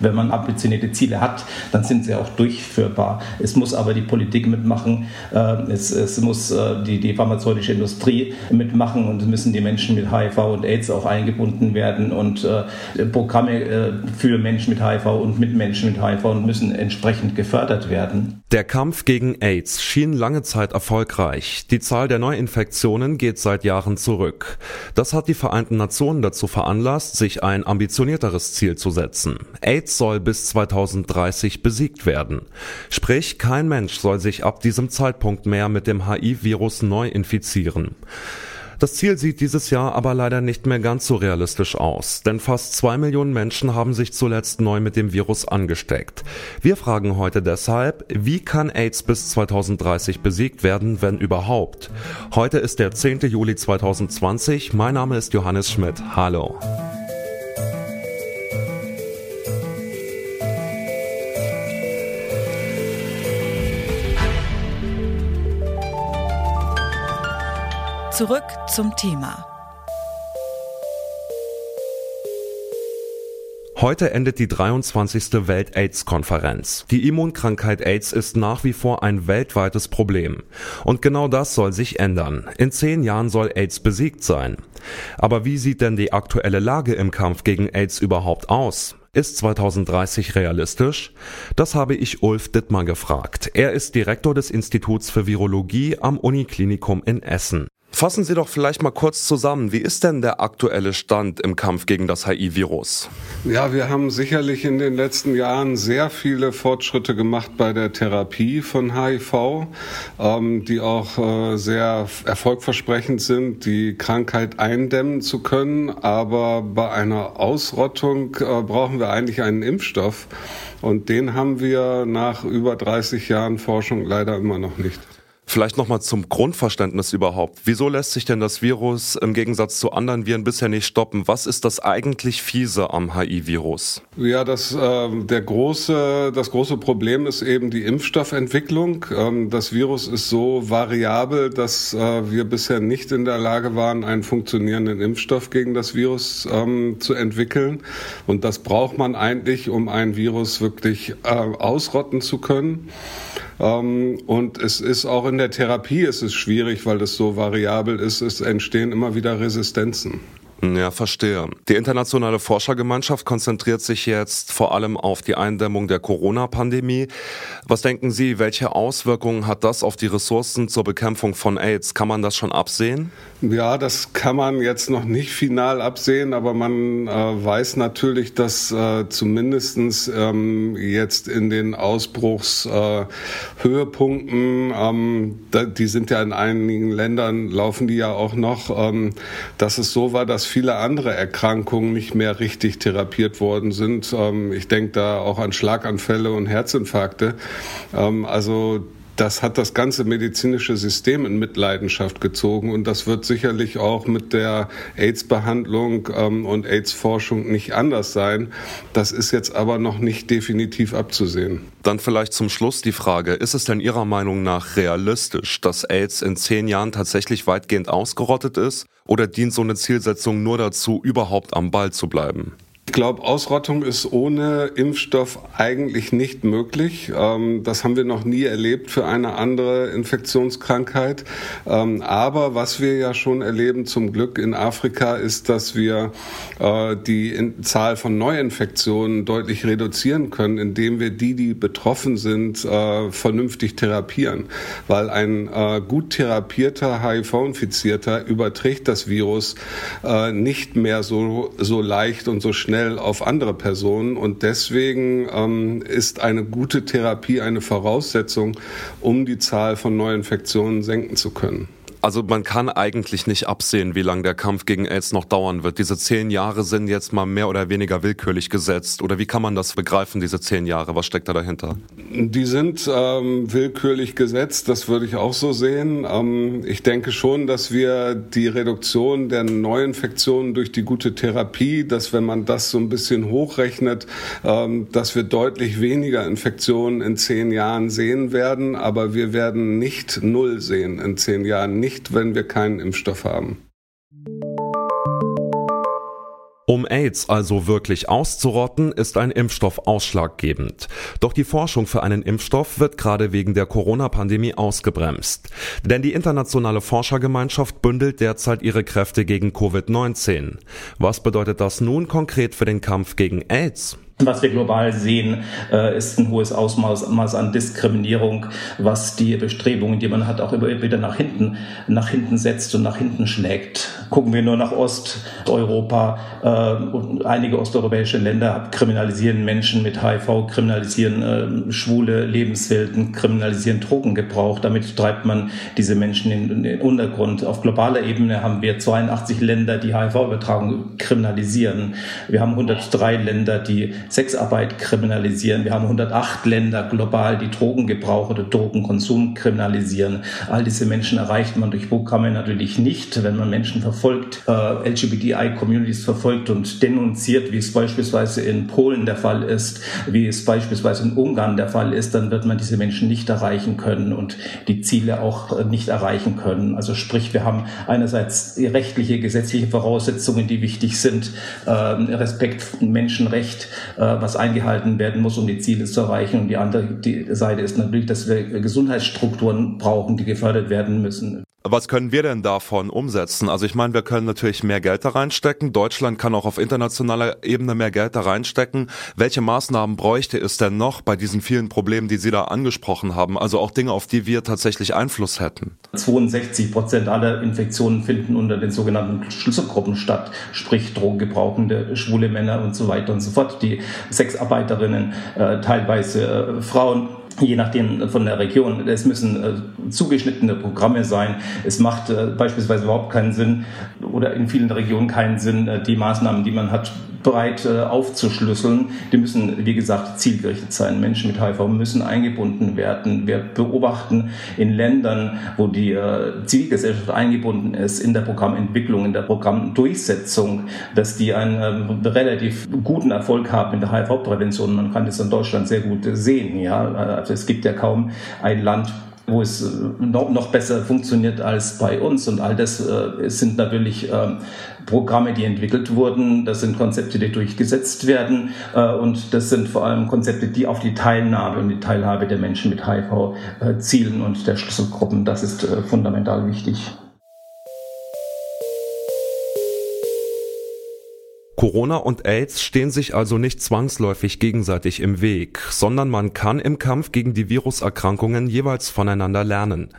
Wenn man ambitionierte Ziele hat, dann sind sie auch durchführbar. Es muss aber die Politik mitmachen, äh, es, es muss äh, die, die pharmazeutische Industrie mitmachen und es müssen die Menschen mit HIV und AIDS auch eingebunden werden und äh, Programme für Menschen mit HIV und mit Menschen mit HIV müssen entsprechend gefördert werden. Der Kampf gegen AIDS schien lange Zeit erfolgreich. Die Zahl der Neuinfektionen geht seit Jahren zurück. Das hat die Vereinten Nationen dazu veranlasst, sich ein ambitionierteres Ziel zu setzen. AIDS soll bis 2030 besiegt werden. Sprich, kein Mensch soll sich ab diesem Zeitpunkt mehr mit dem HIV-Virus neu infizieren. Das Ziel sieht dieses Jahr aber leider nicht mehr ganz so realistisch aus, denn fast zwei Millionen Menschen haben sich zuletzt neu mit dem Virus angesteckt. Wir fragen heute deshalb, wie kann AIDS bis 2030 besiegt werden, wenn überhaupt? Heute ist der 10. Juli 2020. Mein Name ist Johannes Schmidt. Hallo. Zurück zum Thema. Heute endet die 23. Welt-AIDS-Konferenz. Die Immunkrankheit AIDS ist nach wie vor ein weltweites Problem. Und genau das soll sich ändern. In zehn Jahren soll AIDS besiegt sein. Aber wie sieht denn die aktuelle Lage im Kampf gegen AIDS überhaupt aus? Ist 2030 realistisch? Das habe ich Ulf Dittmar gefragt. Er ist Direktor des Instituts für Virologie am Uniklinikum in Essen. Fassen Sie doch vielleicht mal kurz zusammen. Wie ist denn der aktuelle Stand im Kampf gegen das HIV-Virus? Ja, wir haben sicherlich in den letzten Jahren sehr viele Fortschritte gemacht bei der Therapie von HIV, ähm, die auch äh, sehr erfolgversprechend sind, die Krankheit eindämmen zu können. Aber bei einer Ausrottung äh, brauchen wir eigentlich einen Impfstoff. Und den haben wir nach über 30 Jahren Forschung leider immer noch nicht. Vielleicht nochmal zum Grundverständnis überhaupt. Wieso lässt sich denn das Virus im Gegensatz zu anderen Viren bisher nicht stoppen? Was ist das eigentlich fiese am HIV-Virus? Ja, das, äh, der große, das große Problem ist eben die Impfstoffentwicklung. Ähm, das Virus ist so variabel, dass äh, wir bisher nicht in der Lage waren, einen funktionierenden Impfstoff gegen das Virus ähm, zu entwickeln. Und das braucht man eigentlich, um ein Virus wirklich äh, ausrotten zu können. Ähm, und es ist auch in der Therapie ist es schwierig, weil das so variabel ist. Es entstehen immer wieder Resistenzen. Ja, verstehe. Die internationale Forschergemeinschaft konzentriert sich jetzt vor allem auf die Eindämmung der Corona-Pandemie. Was denken Sie, welche Auswirkungen hat das auf die Ressourcen zur Bekämpfung von AIDS? Kann man das schon absehen? Ja, das kann man jetzt noch nicht final absehen, aber man äh, weiß natürlich, dass äh, zumindestens ähm, jetzt in den Ausbruchshöhepunkten, äh, ähm, die sind ja in einigen Ländern, laufen die ja auch noch, ähm, dass es so war, dass viele andere Erkrankungen nicht mehr richtig therapiert worden sind. Ähm, ich denke da auch an Schlaganfälle und Herzinfarkte. Ähm, also das hat das ganze medizinische System in Mitleidenschaft gezogen und das wird sicherlich auch mit der AIDS-Behandlung ähm, und AIDS-Forschung nicht anders sein. Das ist jetzt aber noch nicht definitiv abzusehen. Dann vielleicht zum Schluss die Frage, ist es denn Ihrer Meinung nach realistisch, dass AIDS in zehn Jahren tatsächlich weitgehend ausgerottet ist? Oder dient so eine Zielsetzung nur dazu, überhaupt am Ball zu bleiben? Ich glaube, Ausrottung ist ohne Impfstoff eigentlich nicht möglich. Ähm, das haben wir noch nie erlebt für eine andere Infektionskrankheit. Ähm, aber was wir ja schon erleben, zum Glück in Afrika, ist, dass wir äh, die Zahl von Neuinfektionen deutlich reduzieren können, indem wir die, die betroffen sind, äh, vernünftig therapieren. Weil ein äh, gut therapierter HIV-Infizierter überträgt das Virus nicht mehr so, so leicht und so schnell schnell auf andere Personen und deswegen ähm, ist eine gute Therapie eine Voraussetzung, um die Zahl von Neuinfektionen senken zu können. Also man kann eigentlich nicht absehen, wie lange der Kampf gegen AIDS noch dauern wird. Diese zehn Jahre sind jetzt mal mehr oder weniger willkürlich gesetzt. Oder wie kann man das begreifen, diese zehn Jahre? Was steckt da dahinter? Die sind ähm, willkürlich gesetzt, das würde ich auch so sehen. Ähm, ich denke schon, dass wir die Reduktion der Neuinfektionen durch die gute Therapie, dass wenn man das so ein bisschen hochrechnet, ähm, dass wir deutlich weniger Infektionen in zehn Jahren sehen werden. Aber wir werden nicht null sehen in zehn Jahren. Nicht nicht, wenn wir keinen Impfstoff haben. Um AIDS also wirklich auszurotten, ist ein Impfstoff ausschlaggebend. Doch die Forschung für einen Impfstoff wird gerade wegen der Corona-Pandemie ausgebremst. Denn die internationale Forschergemeinschaft bündelt derzeit ihre Kräfte gegen Covid-19. Was bedeutet das nun konkret für den Kampf gegen AIDS? Was wir global sehen, äh, ist ein hohes Ausmaß an Diskriminierung, was die Bestrebungen, die man hat, auch immer wieder nach hinten, nach hinten setzt und nach hinten schlägt. Gucken wir nur nach Osteuropa. Äh, einige osteuropäische Länder kriminalisieren Menschen mit HIV, kriminalisieren äh, schwule Lebenswelten, kriminalisieren Drogengebrauch. Damit treibt man diese Menschen in, den Untergrund. Auf globaler Ebene haben wir 82 Länder, die HIV-Übertragung kriminalisieren. Wir haben 103 Länder, die Sexarbeit kriminalisieren. Wir haben 108 Länder global, die Drogengebrauch oder Drogenkonsum kriminalisieren. All diese Menschen erreicht man durch Programme natürlich nicht, wenn man Menschen verfolgt, äh, LGBTI-Communities verfolgt und denunziert, wie es beispielsweise in Polen der Fall ist, wie es beispielsweise in Ungarn der Fall ist, dann wird man diese Menschen nicht erreichen können und die Ziele auch äh, nicht erreichen können. Also sprich, wir haben einerseits rechtliche, gesetzliche Voraussetzungen, die wichtig sind, äh, Respekt, Menschenrecht, äh, was eingehalten werden muss, um die Ziele zu erreichen. Und die andere die Seite ist natürlich, dass wir Gesundheitsstrukturen brauchen, die gefördert werden müssen. Was können wir denn davon umsetzen? Also ich meine, wir können natürlich mehr Geld da reinstecken. Deutschland kann auch auf internationaler Ebene mehr Geld da reinstecken. Welche Maßnahmen bräuchte es denn noch bei diesen vielen Problemen, die Sie da angesprochen haben? Also auch Dinge, auf die wir tatsächlich Einfluss hätten. 62 Prozent aller Infektionen finden unter den sogenannten Schlüsselgruppen statt, sprich drogengebrauchende schwule Männer und so weiter und so fort. Die Sexarbeiterinnen, äh, teilweise äh, Frauen je nachdem von der Region. Es müssen äh, zugeschnittene Programme sein. Es macht äh, beispielsweise überhaupt keinen Sinn oder in vielen Regionen keinen Sinn, äh, die Maßnahmen, die man hat, breit äh, aufzuschlüsseln. Die müssen, wie gesagt, zielgerichtet sein. Menschen mit HIV müssen eingebunden werden. Wir beobachten in Ländern, wo die äh, Zivilgesellschaft eingebunden ist, in der Programmentwicklung, in der Programmdurchsetzung, dass die einen äh, relativ guten Erfolg haben in der HIV-Prävention. Man kann das in Deutschland sehr gut sehen. Ja? Also es gibt ja kaum ein Land, wo es äh, noch, besser funktioniert als bei uns. Und all das äh, sind natürlich äh, Programme, die entwickelt wurden. Das sind Konzepte, die durchgesetzt werden. Äh, und das sind vor allem Konzepte, die auf die Teilnahme und die Teilhabe der Menschen mit HIV zielen und der Schlüsselgruppen. Das ist fundamental wichtig. Corona und AIDS stehen sich also nicht zwangsläufig gegenseitig im Weg, sondern man kann im Kampf gegen die Viruserkrankungen jeweils voneinander lernen.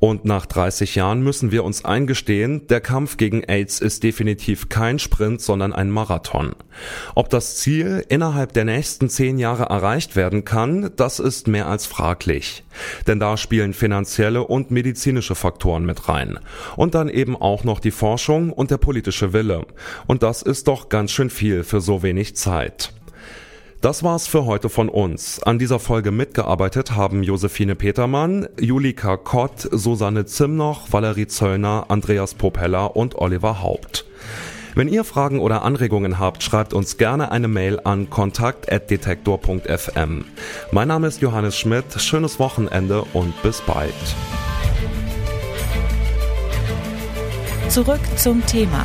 Und nach 30 Jahren müssen wir uns eingestehen, der Kampf gegen AIDS ist definitiv kein Sprint, sondern ein Marathon. Ob das Ziel innerhalb der nächsten zehn Jahre erreicht werden kann, das ist mehr als fraglich. Denn da spielen finanzielle und medizinische Faktoren mit rein. Und dann eben auch noch die Forschung und der politische Wille. Und das ist doch ganz schön viel für so wenig Zeit. Das war's für heute von uns. An dieser Folge mitgearbeitet haben Josephine Petermann, Julika Kott, Susanne Zimnoch, Valerie Zöllner, Andreas Propeller und Oliver Haupt. Wenn ihr Fragen oder Anregungen habt, schreibt uns gerne eine Mail an kontakt.detektor.fm. Mein Name ist Johannes Schmidt, schönes Wochenende und bis bald. Zurück zum Thema